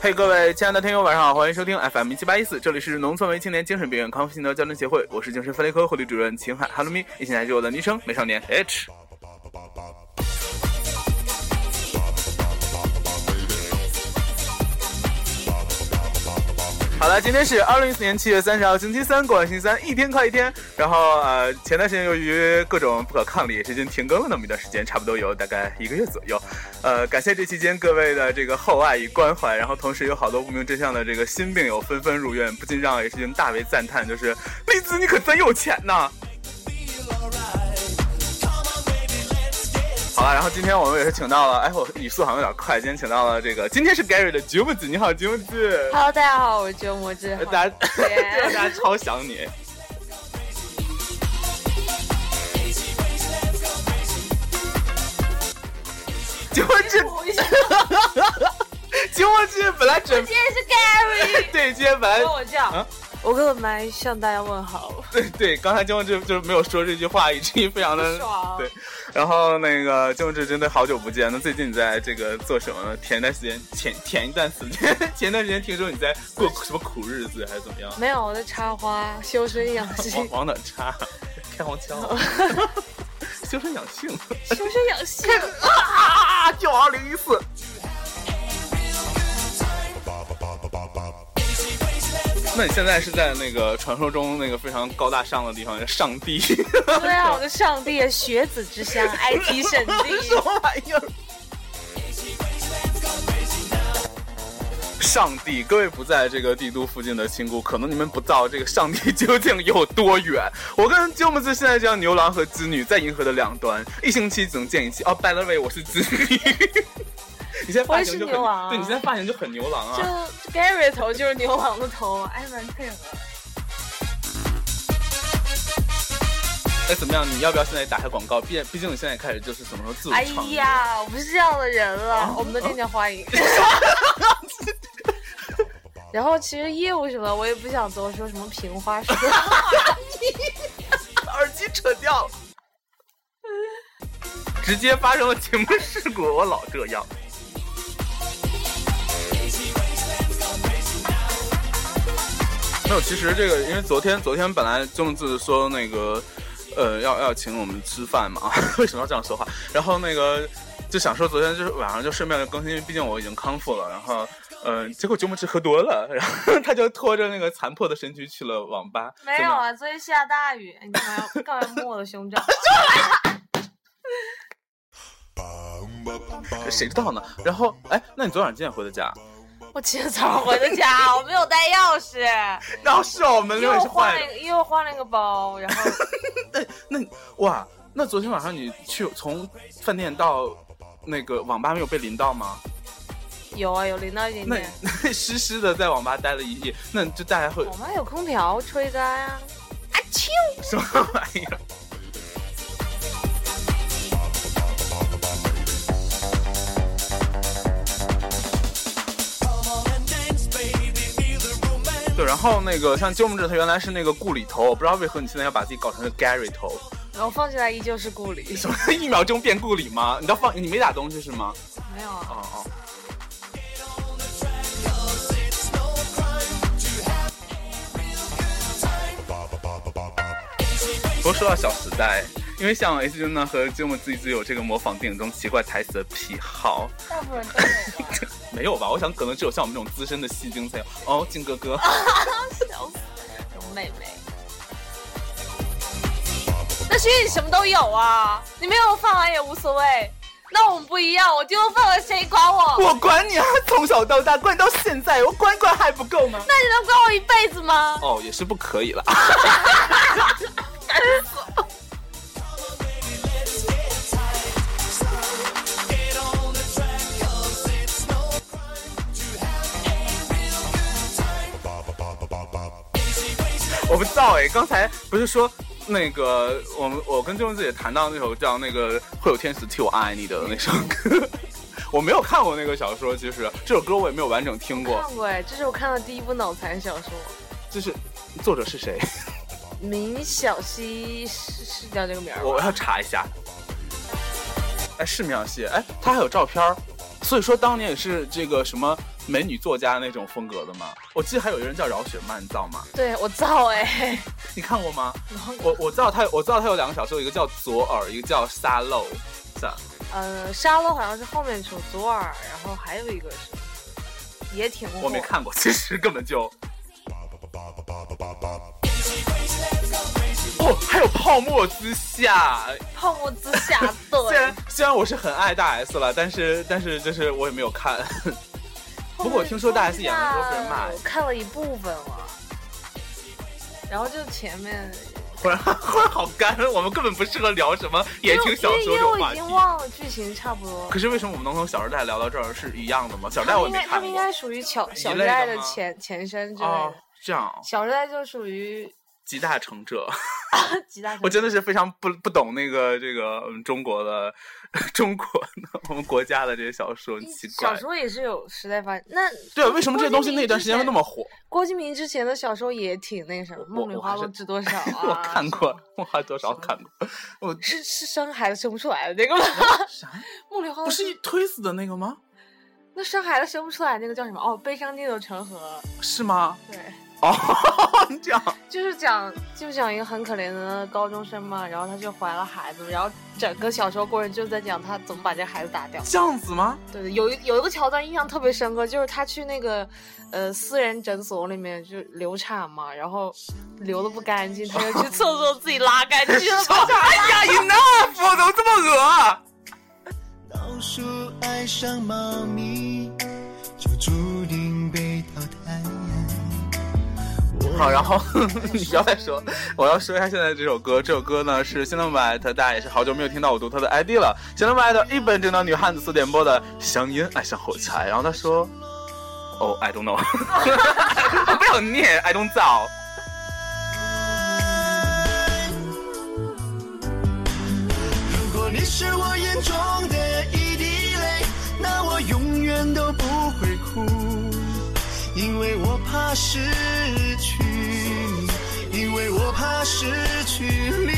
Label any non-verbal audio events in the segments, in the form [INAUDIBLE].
嘿，各位亲爱的听友，晚上好，欢迎收听 FM 一七八一四，这里是农村为青年精神病院康复心得交流协会，我是精神分裂科护理主任秦海哈喽咪一起来就我的昵称美少年 H。了，今天是二零一四年七月三十号，星期三，过完星期三，一天快一天。然后呃，前段时间由于各种不可抗力，已经停更了那么一段时间，差不多有大概一个月左右。呃，感谢这期间各位的这个厚爱与关怀，然后同时有好多不明真相的这个新病友纷纷入院，不禁让 H 君大为赞叹，就是栗子你可真有钱呐！然后今天我们也是请到了，哎，我语速好像有点快，今天请到了这个，今天是 Gary 的九木子，你好，九木子。Hello，大家好，我是九木子。大家，[LAUGHS] 大家超想你。九木子，九木子本来准，今天是 Gary。[LAUGHS] 对，今天本来跟我叫，我根本没向大家问好。对对，刚才金木志就是没有说这句话，以至于非常的爽。对，然后那个金木志真的好久不见，那最近你在这个做什么呢？前一段时间，前 [LAUGHS] 前一段时间，前段时间听说你在过什么苦日子还是怎么样？没有，我在插花，修身养性。往往哪插？开黄腔。[LAUGHS] 修身养性。修身养性。[LAUGHS] 啊！就二零一四。那你现在是在那个传说中那个非常高大上的地方，上帝。[LAUGHS] 对啊，[LAUGHS] 我的上帝，学子之乡，IT [LAUGHS] 圣地。什么玩意儿？上帝，各位不在这个帝都附近的亲姑，可能你们不知道这个上帝究竟有多远。我跟鸠木子现在像牛郎和织女在银河的两端，一星期只能见一次。哦，by the way，我是织女。你现在发型就很，啊、对你现在发型就很牛郎啊。就 Gary 头就是牛郎的头，哎，蛮配合。哎，怎么样？你要不要现在打开广告？毕毕竟你现在开始就是什么时候自我哎呀，我不是这样的人了，啊、我们的店叫欢迎。[LAUGHS] 然后其实业务什么我也不想多说，什么平花式，耳机扯掉了，直接发生了节目事故，我老这样。没有，其实这个因为昨天昨天本来郑字说那个，呃，要要请我们吃饭嘛，[LAUGHS] 为什么要这样说话？然后那个就想说昨天就是晚上就顺便更新，因为毕竟我已经康复了，然后。嗯，结果九木志喝多了，然后他就拖着那个残破的身躯去了网吧。[LAUGHS] 没有啊，昨天下大雨，你干嘛要干嘛摸我的胸罩？[LAUGHS] 谁知道呢？然后，哎，那你昨晚几点回的家？我今天早上回的家，我没有带钥匙。[LAUGHS] 然后是我们因为我换了一个，又换了一个包，然后。[LAUGHS] 那那哇，那昨天晚上你去从饭店到那个网吧没有被淋到吗？有啊，有淋到一点点。那那湿湿的在网吧待了一夜，那就大家会。网吧有空调吹干 [LAUGHS] 啊！啊啾！什么玩意儿？对，然后那个像鸠木志，他原来是那个顾里头，我不知道为何你现在要把自己搞成个 Gary 头。然后放进来依旧是顾里。什么一秒钟变顾里吗？你倒放，你没打东西是吗？没有啊。哦哦。不过说到《小时代》，因为像 S 君呢和鸠木子一直有这个模仿电影中奇怪台词的癖好。大部分人都有。[LAUGHS] 没有吧？我想可能只有像我们这种资深的戏精才有。哦，靖哥哥。[LAUGHS] 笑死！容妹妹。那是因为你什么都有啊，你没有放完也无所谓。那我们不一样，我丢饭碗，谁管我？我管你啊！从小到大，管到现在，我管管还不够吗？那你能管我一辈子吗？哦，也是不可以了。[LAUGHS] 我不知道哎，刚才不是说那个我们我跟周文子也谈到那首叫那个会有天使替我爱你的那首歌，[LAUGHS] 我没有看过那个小说，其实这首歌我也没有完整听过。看过哎，这是我看的第一部脑残小说。这是作者是谁？[LAUGHS] 明晓溪是是叫这个名儿。我要查一下。哎，是明晓溪，哎，他还有照片儿，所以说当年也是这个什么美女作家那种风格的吗。我记得还有一个人叫饶雪漫，你知道吗？对我造哎，[LAUGHS] 你看过吗？我我知道他，我知道他有两个小说，一个叫左耳，一个叫沙漏，是吧？呃，沙漏好像是后面出左耳，然后还有一个是也挺。我没看过，其实根本就。哦，还有泡沫之夏，泡沫之夏，[LAUGHS] 对。虽然虽然我是很爱大 S 了，但是但是就是我也没有看。不过我听说大 S 演的时候被人骂。我看了一部分了，然后就前面。忽然忽然好干，我们根本不适合聊什么言情小说这种话题。我已经忘了剧情差不多。可是为什么我们能从《小时代》聊到这儿是一样的吗？《小时代》我没看过。他们应该属于《小小时代》的前前身之类的。这样。《小时代》就属于。集大成者，集大。我真的是非常不不懂那个这个中国的中国的我们国家的这些小说，奇怪。小说也是有时代发展，那对啊，为什么这些东西那段时间会那么火？郭敬明之前的小说也挺那什么，《梦里花落知多少 [LAUGHS]》啊。我看过，《梦里花落多少》看过。我 [LAUGHS] 是是生孩子生不出来的那个吗？[LAUGHS] 啥？梦里花落不是推死的那个吗？那生孩子生不出来那个叫什么？哦，悲伤逆流成河。是吗？对。哦，[LAUGHS] 这样就是讲，就讲一个很可怜的高中生嘛，然后他就怀了孩子，然后整个小说过程就在讲他怎么把这孩子打掉。这样子吗？对对，有一有一个桥段印象特别深刻，就是他去那个呃私人诊所里面就流产嘛，然后流的不干净，他就去厕所自己拉干净了。[LAUGHS] 哎呀，enough，怎么这么恶？老鼠爱上猫咪，好，然后 [LAUGHS] 你不要再说，我要说一下现在这首歌。这首歌呢是新浪版艾特，大家也是好久没有听到我读他的 ID 了。新浪版艾特一本正经女汉子四点播的香烟爱上火柴。然后他说，哦，I don't know，[LAUGHS] 我不要念，I don't know。如果你是我眼中的怕失去你。因为我怕失去你。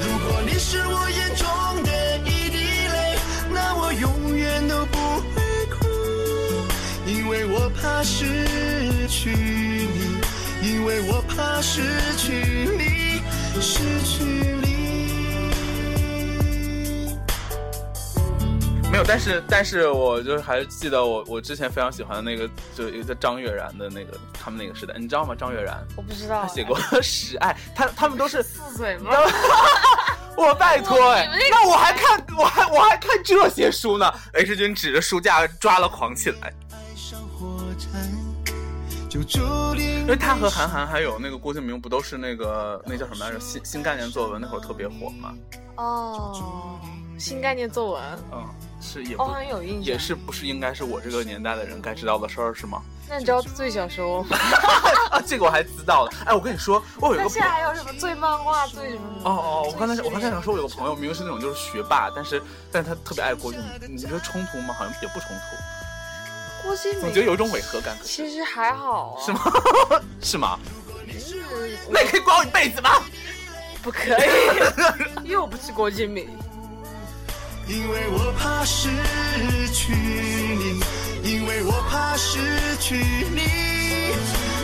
如果你是我眼中的一滴泪，那我永远都不会哭。因为我怕失去你，因为我怕失去你，失去你。没有，但是但是我就是还是记得我我之前非常喜欢的那个，就一个张悦然的那个他们那个时代，你知道吗？张悦然，我不知道，他写过《[LAUGHS] 史爱》，他他们都是四岁吗？[LAUGHS] 我拜托哎，那我还看我还我还看这些书呢。H 君指着书架抓了狂起来，因为他和韩寒还有那个郭敬明不都是那个那叫什么来着？新新概念作文那会儿特别火嘛？哦，新概念作文，嗯。是也好像有印象，也是不是应该是我这个年代的人该知道的事儿是吗？那你知道最小说吗？啊，[LAUGHS] 这个我还知道的。哎，我跟你说，我有一个。现在还有什么最漫画最什么？哦哦，我刚才我刚才想说，我有个朋友明明是那种就是学霸，但是但是他特别爱郭敬明，你觉得冲突吗？好像也不冲突。郭敬明总觉得有一种违和感。其实还好。是吗？[LAUGHS] 是吗？是。那你可以管我一辈子吗？不可以，又不是郭敬明。因为我怕失去你，因为我怕失去你。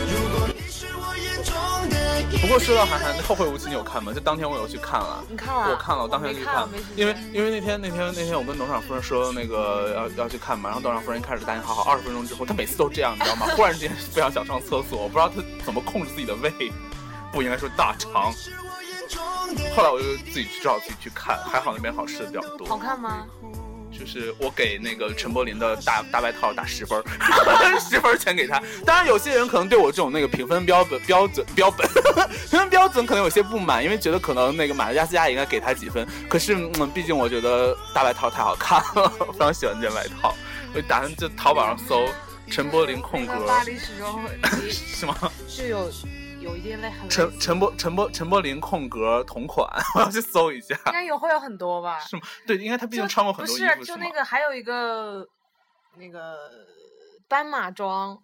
如果你是我眼中的不过说到韩寒《后会无期》，你有看吗？就当天我有去看了。你看了？我看了，我当天去看。因为因为那天那天那天我跟董事长夫人说那个要要去看嘛，然后董事长夫人一开始答应好好，二十分钟之后，他每次都这样，你知道吗？[LAUGHS] 忽然之间非常想上厕所，我不知道他怎么控制自己的胃，不应该说大肠。后来我就自己去找自己去看，还好那边好吃的比较多。好看吗？就是我给那个陈柏霖的大大外套打十分，[LAUGHS] 十分全给他。当然，有些人可能对我这种那个评分标准标准标本 [LAUGHS] 评分标准可能有些不满，因为觉得可能那个马加斯加也应该给他几分。可是，嗯，毕竟我觉得大外套太好看了，[LAUGHS] 非常喜欢这件外套。我打算就淘宝上搜陈柏霖空格。巴黎时装会是吗？就有。有一点类很陈陈柏陈柏陈柏霖空格同款，[LAUGHS] 我要去搜一下。应该有会有很多吧？是吗？对，因为他毕竟穿过很多衣服。不是，就那个还有一个那个斑马装，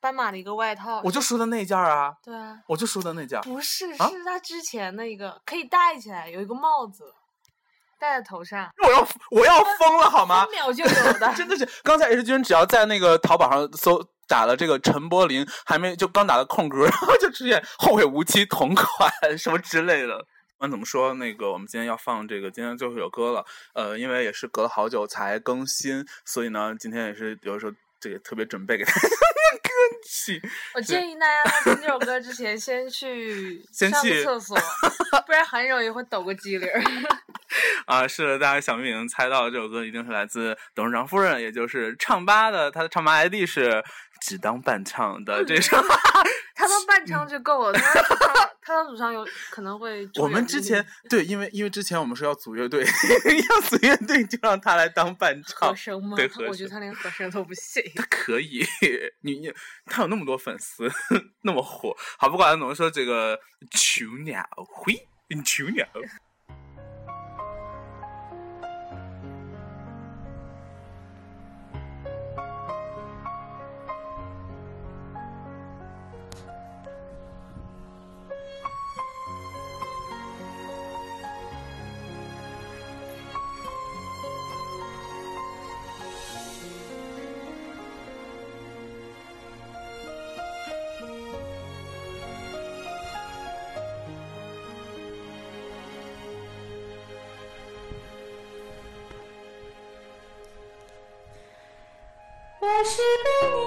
斑马的一个外套。我就说的那件啊。对啊。我就说的那件。不是，是他之前的一个可以戴起来，有一个帽子。戴在头上，我要我要疯了好吗三？秒就有的。[LAUGHS] 真的是，刚才 H 君只要在那个淘宝上搜打了这个陈柏霖，还没就刚打了空格，[LAUGHS] 然后就出现后会无期同款什么之类的。不管怎么说，那个我们今天要放这个今天最后一首歌了，呃，因为也是隔了好久才更新，所以呢，今天也是有的时候这个特别准备给大家歌曲。[LAUGHS] 我建议大家在听这首歌之前，先去上先去个厕所，[LAUGHS] 不然很容易会抖个机灵儿。啊，是的，大家想必已经猜到这首歌一定是来自董事长夫人，也就是唱吧的，他的唱吧 ID 是只当伴唱的这首。[LAUGHS] 他当伴唱就够了，他他他当主唱有可能会。我们之前对，因为因为之前我们说要组乐队，[LAUGHS] 要组乐队就让他来当伴唱和。声吗对？我觉得他连和声都不行。他可以，你你他有那么多粉丝，[LAUGHS] 那么火。好，不管怎么说，这个囚鸟会，囚鸟。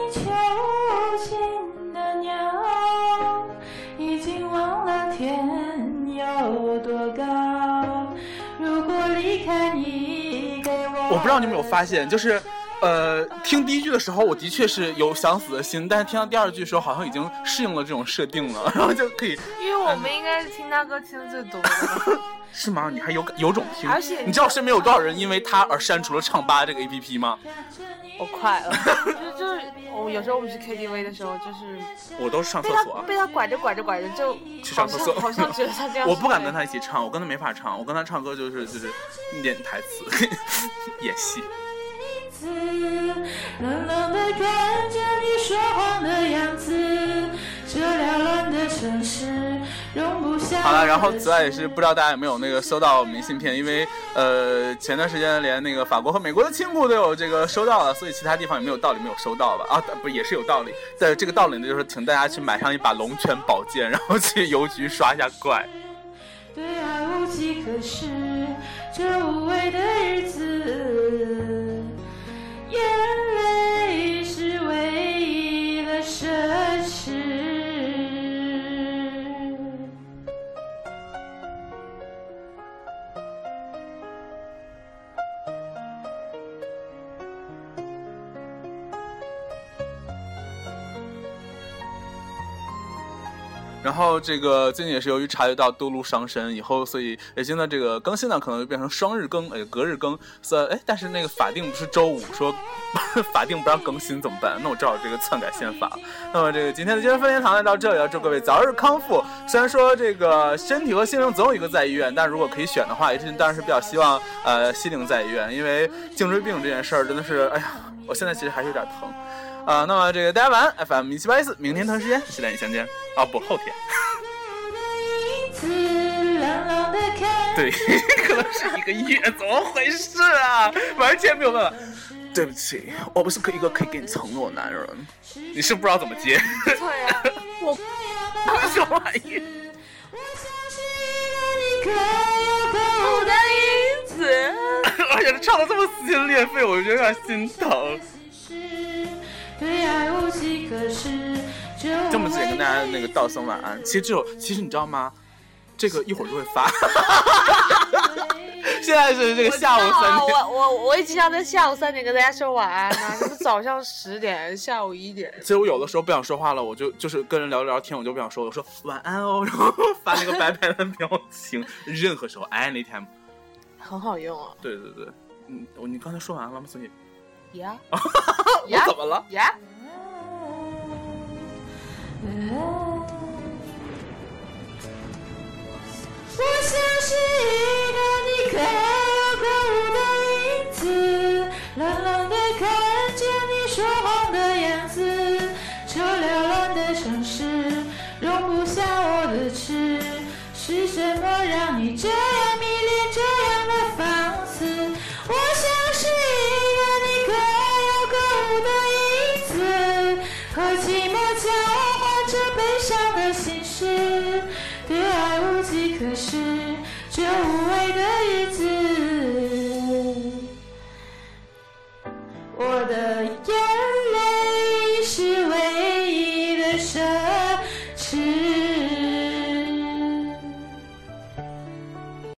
被你囚禁的鸟，已经忘了天有多高。如果离开你给我，我不知道你们有发现，就是。呃，听第一句的时候，我的确是有想死的心，但是听到第二句的时候，好像已经适应了这种设定了，然后就可以，因为我们应该是听他歌听的最多的。[LAUGHS] [LAUGHS] [LAUGHS] 是吗？你还有有种听？而且你知道身边有多少人因为他而删除了唱吧这个 APP 吗？我快了，[LAUGHS] 就就是我有时候我们去 KTV 的时候，就是我都是上厕所啊。被他拐着拐着拐着就去上厕所像好像觉得他这样，[LAUGHS] 我不敢跟他一起唱，我跟他没法唱，我跟他唱歌就是就是念台词，[LAUGHS] 演戏。子，冷冷的看着你说谎的样子，这缭乱的城市。好了，然后此外也是不知道大家有没有那个收到明信片，因为呃前段时间连那个法国和美国的亲故都有这个收到了，所以其他地方也没有道理没有收到吧？啊，不也是有道理。在这个道理呢，就是请大家去买上一把龙泉宝剑，然后去邮局刷一下怪。对爱无计可施，这无味的日子，眼然后这个最近也是由于察觉到多路伤身以后，所以北京的这个更新呢可能就变成双日更，哎，隔日更。所以哎，但是那个法定不是周五，说法定不让更新怎么办？那我只好这个篡改宪法。那么这个今天的精神分裂堂呢到这里了，祝各位早日康复。虽然说这个身体和心灵总有一个在医院，但如果可以选的话，也是当然是比较希望呃心灵在医院，因为颈椎病这件事儿真的是，哎呀，我现在其实还是有点疼。啊、那么这个大家晚安，FM 一七八一四，明天同一时间期待你相见。啊，不，后天。对，[LAUGHS] 可能是一个月，怎么回事啊？完全没有办法。对不起，我不是一个可以给你承诺的男人。你是不知道怎么接，对呀、我什么玩意？你可有可无的影子。而且他唱的这么撕心裂肺，我就有点心疼。对爱无计可施，这么直接跟大家那个道声晚安。其实这首，其实你知道吗？这个一会儿就会发。[LAUGHS] 现在是这个下午三点。我我我也经常在下午三点跟大家说晚安呢、[LAUGHS] 这不早上十点，下午一点。其实我有的时候不想说话了，我就就是跟人聊聊天，我就不想说，我说晚安哦，[LAUGHS] 然后发那个白白的表情。任何时候，anytime。很好用啊。对对对，嗯，我你刚才说完了吗？所以呀我怎么了？呀，